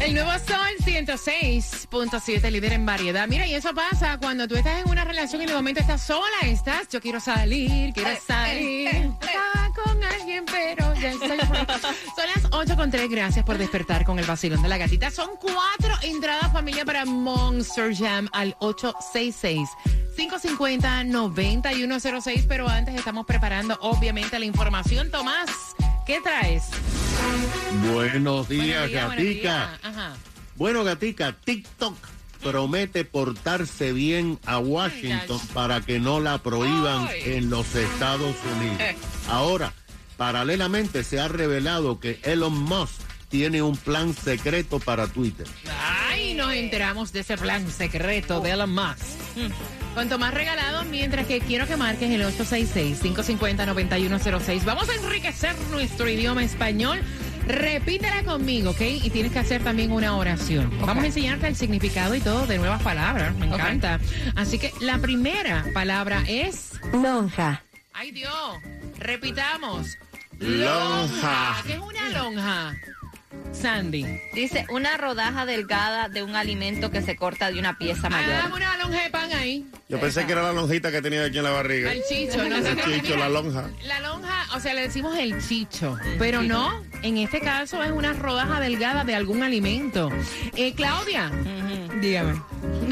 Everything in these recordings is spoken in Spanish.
El nuevo Sol 106.7, líder en variedad. Mira, y eso pasa cuando tú estás en una relación y de momento estás sola, estás, yo quiero salir, quiero salir. Estaba con alguien, pero ya estoy. Son las 8 con 3, gracias por despertar con el vacilón de la gatita. Son cuatro entradas familia para Monster Jam al 866. 550-9106, pero antes estamos preparando obviamente la información. Tomás, ¿qué traes? Buenos días, Gatica. días. Bueno, Gatica, TikTok promete portarse bien a Washington Ay, para que no la prohíban Ay. en los Estados Unidos. Eh. Ahora, paralelamente se ha revelado que Elon Musk tiene un plan secreto para Twitter. Ay, nos enteramos de ese plan secreto de Elon Musk. Cuanto más regalado, mientras que quiero que marques el 866-550-9106. Vamos a enriquecer nuestro idioma español. Repítela conmigo, ¿ok? Y tienes que hacer también una oración. Vamos a enseñarte el significado y todo de nuevas palabras. Me encanta. Así que la primera palabra es... Lonja. ¡Ay, Dios! Repitamos. Lonja. ¿Qué es una lonja? Sandy. Dice una rodaja delgada de un alimento que se corta de una pieza Ah, dame mayor. una lonja de pan ahí. Yo pensé que era la lonjita que tenía aquí en la barriga. El chicho, no sé El chicho, la lonja. La lonja, o sea, le decimos el chicho, pero no, en este caso es una rodaja delgada de algún alimento. Eh, Claudia, Dígame.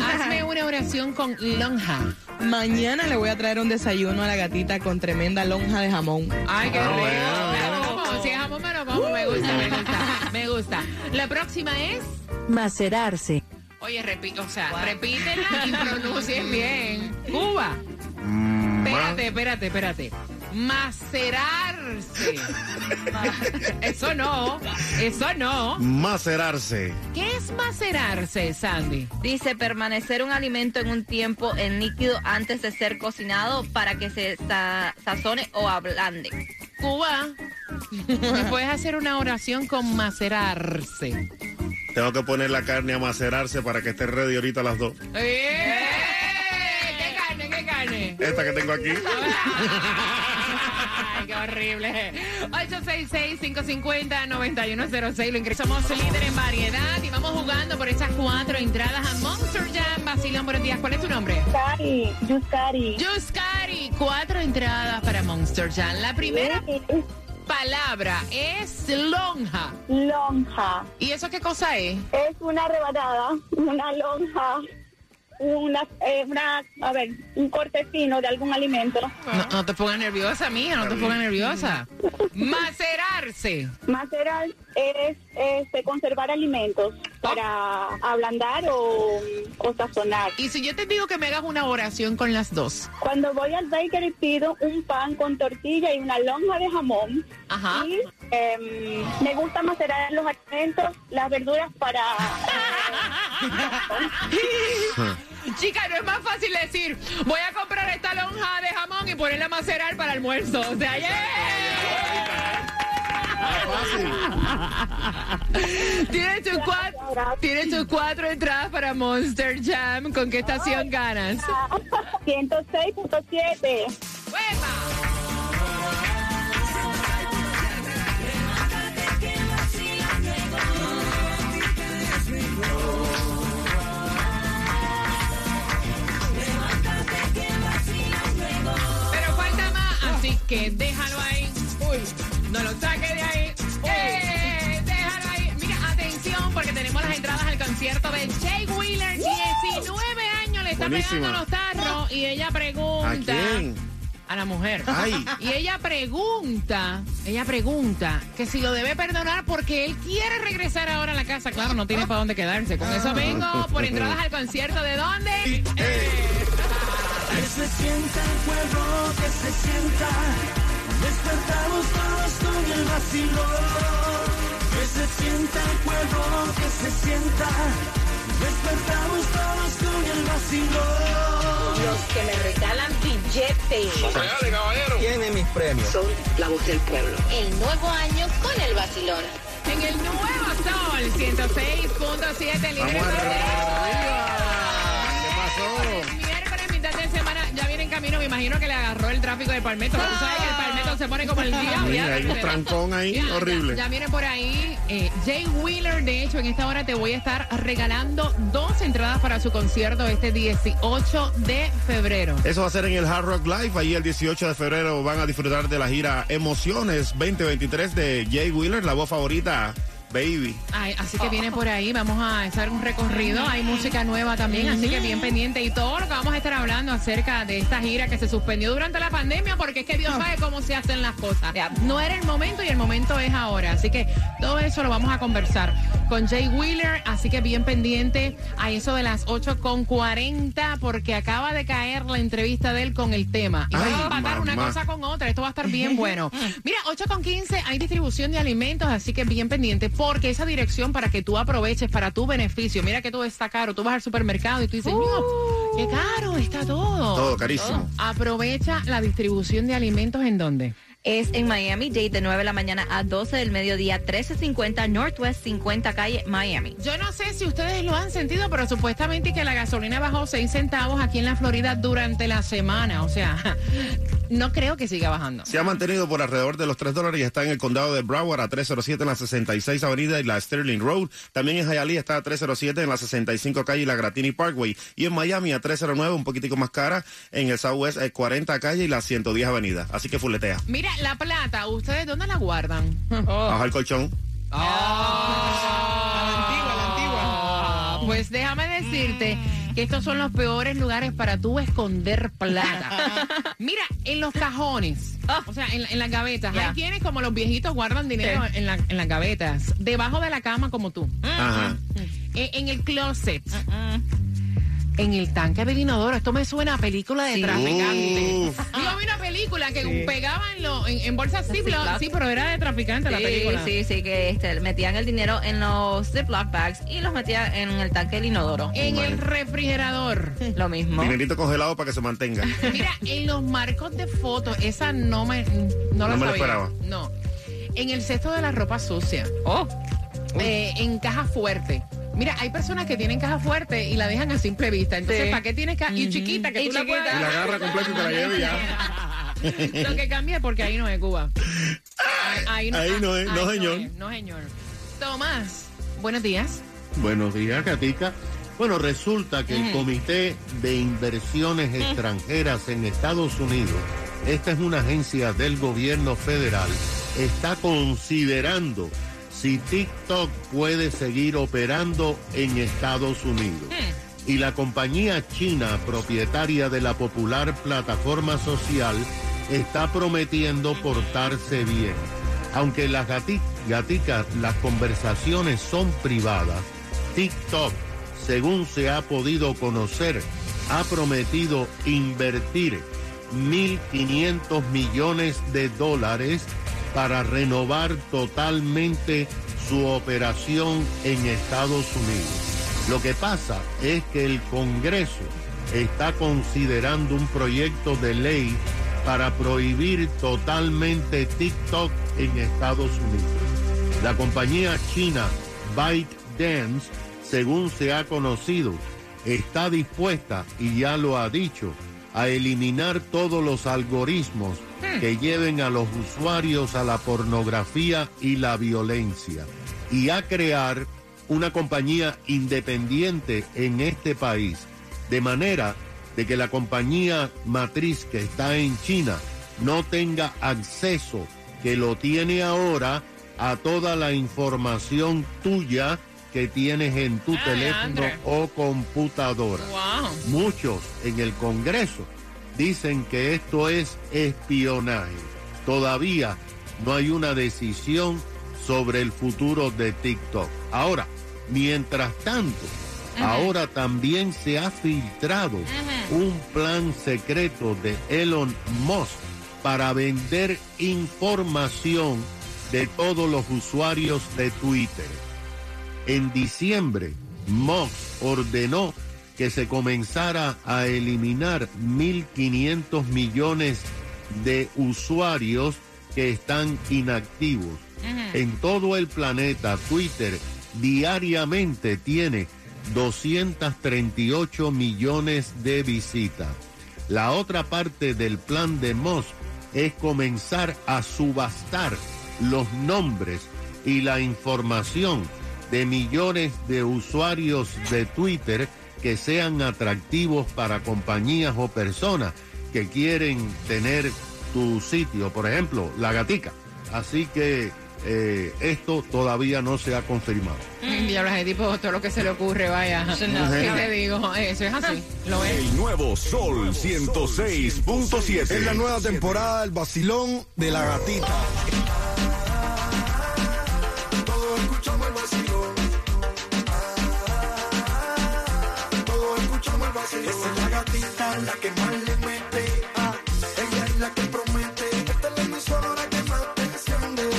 hazme una oración con lonja. Mañana le voy a traer un desayuno a la gatita con tremenda lonja de jamón. Ay, qué rico. bueno. Lo como, si es jamón me lo como, me gusta, me gusta, gusta. La próxima es, Macerarse. oye, repito, o sea, repítela y pronuncies bien. Cuba. Mm, Espérate, espérate, espérate. Macerarse. Eso no, eso no. Macerarse. ¿Qué es macerarse, Sandy? Dice permanecer un alimento en un tiempo en líquido antes de ser cocinado para que se sa- sazone o ablande. Cuba, ¿me puedes hacer una oración con macerarse? Tengo que poner la carne a macerarse para que esté ready ahorita a las dos. ¡Eh! ¿Qué carne, qué carne? Esta que tengo aquí. Ay, qué horrible. 866-550-9106. Lo ingresamos líder en variedad y vamos jugando por esas cuatro entradas a Monster Jam. Basilón, buenos días. ¿Cuál es tu nombre? Cari, Yuscari. Yuscari, cuatro entradas para Monster Jam. La primera palabra es lonja. Lonja. ¿Y eso qué cosa es? Es una rebanada, una lonja, una, eh, una, a ver, un corte fino de algún alimento. No, no te pongas nerviosa, mía, no te pongas nerviosa. Macerarse. Macerar es este, conservar alimentos para ablandar o, o sazonar. Y si yo te digo que me hagas una oración con las dos. Cuando voy al bakery pido un pan con tortilla y una lonja de jamón. Ajá. Y em, me gusta macerar los alimentos, las verduras para... Chica, no es más fácil decir, voy a comprar esta lonja de jamón y ponerla a macerar para almuerzo. O sea, ¡yeah! Tienes tus cuatro, tus cuatro entradas para Monster Jam. ¿Con qué estación ganas? 106.7. está Buenísima. pegando los tarros. Y ella pregunta. ¿A quién? A la mujer. Ay. Y ella pregunta, ella pregunta que si lo debe perdonar porque él quiere regresar ahora a la casa. Claro, no tiene para dónde quedarse. Con eso vengo por entradas al concierto. ¿De dónde? Que se sienta el pueblo, que se sienta. Despertamos todos con el vacilón. Que se sienta el pueblo, que se sienta. Despertamos todos con el vacilón. Los que me regalan billetes. Tiene mis premios. Son la voz del pueblo. El nuevo año con el vacilón. En el nuevo sol 106.7 líder Vamos de arriba. ¿Qué El pasó? miércoles, mitad de semana, ya viene en camino. Me imagino que le agarró el tráfico de Palmetto. Tú sabes que el Palmetto se pone como el día. Mira, hay un trancón ahí Ya, ya, horrible. Ya, viene por ahí eh, Jay Wheeler. De hecho, en esta hora te voy a estar regalando dos entradas para su concierto este 18 de febrero. Eso va a ser en el Hard Rock Live. Ahí el 18 de febrero van a disfrutar de la gira Emociones 2023 de Jay Wheeler, la voz favorita, Baby. Ay, así que viene por ahí, vamos a hacer un recorrido, hay música nueva también, así que bien pendiente y todo lo que vamos a estar hablando acerca de esta gira que se suspendió durante la pandemia porque es que Dios sabe cómo se hacen las cosas. No era el momento y el momento es ahora, así que todo eso lo vamos a conversar con Jay Wheeler, así que bien pendiente a eso de las 8 con 40 porque acaba de caer la entrevista de él con el tema. Y Ay, vamos a empatar una cosa con otra, esto va a estar bien bueno. Mira, 8 con 15 hay distribución de alimentos, así que bien pendiente, porque esa dirección para que tú aproveches para tu beneficio. Mira que todo está caro, tú vas al supermercado y tú dices, "Mira, qué caro está todo. Todo carísimo. Aprovecha la distribución de alimentos en dónde? Es en Miami Dade de 9 de la mañana a 12 del mediodía, 1350 Northwest 50 calle Miami. Yo no sé si ustedes lo han sentido, pero supuestamente que la gasolina bajó 6 centavos aquí en la Florida durante la semana. O sea, no creo que siga bajando. Se ha mantenido por alrededor de los 3 dólares y está en el condado de Broward a 307 en la 66 Avenida y la Sterling Road. También en Hialeah está a 307 en la 65 calle y la Gratini Parkway. Y en Miami a 309, un poquitico más cara, en el Southwest eh, 40 calle y la 110 Avenida. Así que fuletea. Mira, la plata, ¿ustedes dónde la guardan? Baja el colchón. A la antigua, a la antigua. Ah, Pues déjame decirte que estos son los peores lugares para tú esconder plata. Mira, en los cajones, o sea, en, en las gavetas. Hay quienes como los viejitos guardan dinero en, la- en las gavetas, debajo de la cama como tú, Ajá. Eh, en el closet, en el tanque del inodoro. Esto me suena a película de Sí. traficante. Uf. Yo vi una película que pegaban lo, en, en bolsas Ziploc, sí, pero era de traficante la película. sí, sí, que este, metían el dinero en los Ziploc bags y los metían en el tanque del inodoro. En el refrigerador. Lo mismo. Dinerito congelado para que se mantenga. Mira, en los marcos de fotos, esa no me, no la No me la sabía. esperaba. No. En el cesto de la ropa sucia. Oh, Eh, en caja fuerte. Mira, hay personas que tienen caja fuerte y la dejan a simple vista. Entonces, Sí. ¿para qué tienes caja? Y chiquita, que Y tú la chiquita. puedes- Y la agarra completa y te la lleva y ya. Lo que cambia es porque ahí no es Cuba. Ahí, Ahí no es, no, señor. no, señor. Tomás, buenos días. Buenos días, Katica. Bueno, resulta que el Comité de Inversiones Extranjeras en Estados Unidos, esta es una agencia del gobierno federal, está considerando si TikTok puede seguir operando en Estados Unidos. Y la compañía china propietaria de la popular plataforma social está prometiendo portarse bien. Aunque las gati- gaticas, las conversaciones son privadas, TikTok, según se ha podido conocer, ha prometido invertir 1.500 millones de dólares para renovar totalmente su operación en Estados Unidos. Lo que pasa es que el Congreso está considerando un proyecto de ley para prohibir totalmente TikTok en Estados Unidos. La compañía china ByteDance, según se ha conocido, está dispuesta, y ya lo ha dicho, a eliminar todos los algoritmos que lleven a los usuarios a la pornografía y la violencia, y a crear una compañía independiente en este país, de manera de que la compañía matriz que está en China no tenga acceso, que lo tiene ahora, a toda la información tuya que tienes en tu Ay, teléfono André. o computadora. Wow. Muchos en el Congreso dicen que esto es espionaje. Todavía no hay una decisión sobre el futuro de TikTok. Ahora, mientras tanto, ahora también se ha filtrado un plan secreto de Elon Musk para vender información de todos los usuarios de Twitter. En diciembre, Musk ordenó que se comenzara a eliminar 1.500 millones de usuarios que están inactivos. En todo el planeta, Twitter diariamente tiene 238 millones de visitas. La otra parte del plan de Musk es comenzar a subastar los nombres y la información de millones de usuarios de Twitter que sean atractivos para compañías o personas que quieren tener tu sitio, por ejemplo, la gatica. Así que eh, esto todavía no se ha confirmado. Mm, Diablos, ese tipo, todo lo que se le ocurre, vaya. ¿Qué te digo? Eso es así. Lo es. El nuevo Sol 106.7. Es la nueva temporada del vacilón de la gatita. Esa es la gatita, la que más le mete. Ah, ella es la que promete. Esta es la emisora que más te enciende.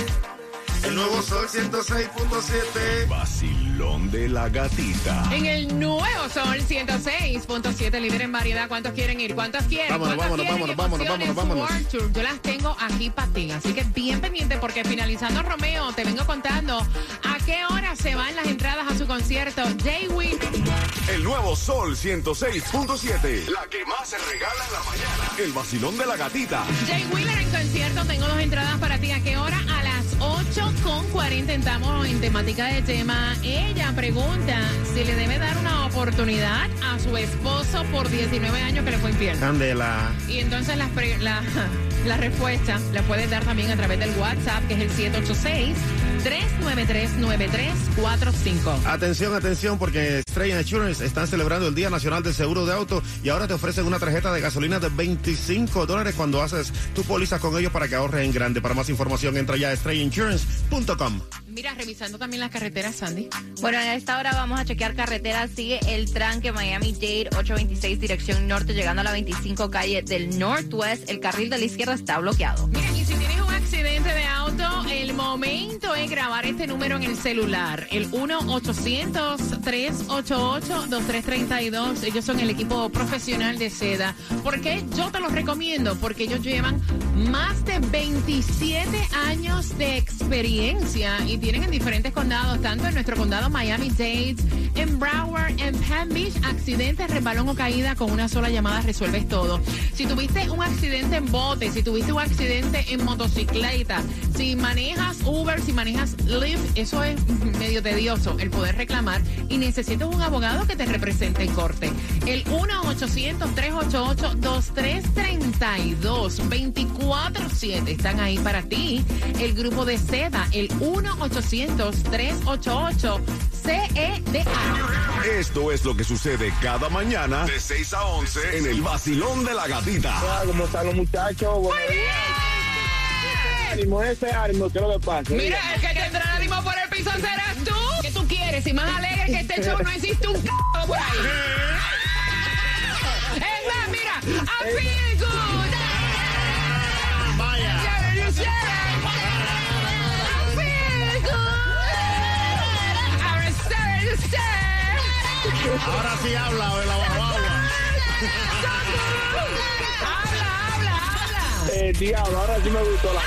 El nuevo Sol 106.7. Vacilón de la gatita. En el nuevo Sol 106.7, líder en variedad. ¿Cuántos quieren ir? ¿Cuántos quieren? Vámonos, ¿Cuántos vámonos, quieren vámonos, emociones vámonos, vámonos, World Tour? Yo las tengo aquí para ti. Así que bien pendiente porque finalizando Romeo, te vengo contando a qué hora se van las entradas a su concierto. Jay Will. El nuevo Sol 106.7. La que más se regala en la mañana. El vacilón de la gatita. Jay Wheeler en concierto, tengo dos entradas para ti. ¿A qué hora? A las 8 con 40 estamos en temática de tema. Ella pregunta si le debe dar una oportunidad a su esposo por 19 años que le fue infiel. Candela. Y entonces la, pre- la, la respuesta la puedes dar también a través del WhatsApp, que es el 786-393-9345. Atención, atención, porque Estrella Insurance están celebrando el Día Nacional del Seguro de Auto y ahora te ofrecen una tarjeta de gasolina de 25 dólares cuando haces tu póliza con ellos para que ahorres en grande. Para más información, entra ya a estrellainsurance.com. Mira, revisando también las carreteras, Sandy. Bueno, en esta hora vamos a chequear carreteras. Sigue el tranque Miami-Dade 826 dirección norte, llegando a la 25 calle del Northwest. El carril de la izquierda está bloqueado. Mira, y si tienes un accidente de auto, el momento es grabar este número en el celular. El 1-800-388-2332. Ellos son el equipo profesional de seda. ¿Por qué yo te los recomiendo? Porque ellos llevan más de 27 años de experiencia y tienen en diferentes condados, tanto en nuestro condado Miami-Dade, en Broward, en Palm Beach, accidentes, resbalón o caída con una sola llamada resuelves todo. Si tuviste un accidente en bote, si tuviste un accidente en motocicleta, si manejas Uber, si manejas Lyft, eso es medio tedioso el poder reclamar y necesitas un abogado que te represente en corte. El 1-800-388-2332, 24-7 están ahí para ti. El grupo de seda, el 1-800-388-CEDA. Esto es lo que sucede cada mañana de 6 a 11 en el vacilón de la gatita. ¿Cómo están los muchachos? Buenos días. Ánimo, ese ánimo, ¿qué es lo que pasa? Mira, el que tendrá el ánimo por el piso serás tú. ¿Qué tú quieres? Y más alegre que este show no existe un c por ahí. Es más, mira, I feel good. Vaya. I feel good. I'm sorry to say. Ahora sí habla, de la guagua. Habla, habla, habla. Eh, diablo, ahora sí me gustó la...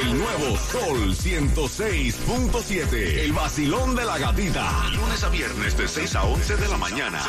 El nuevo Sol 106.7. El vacilón de la gatita. Lunes a viernes de 6 a 11 de la mañana.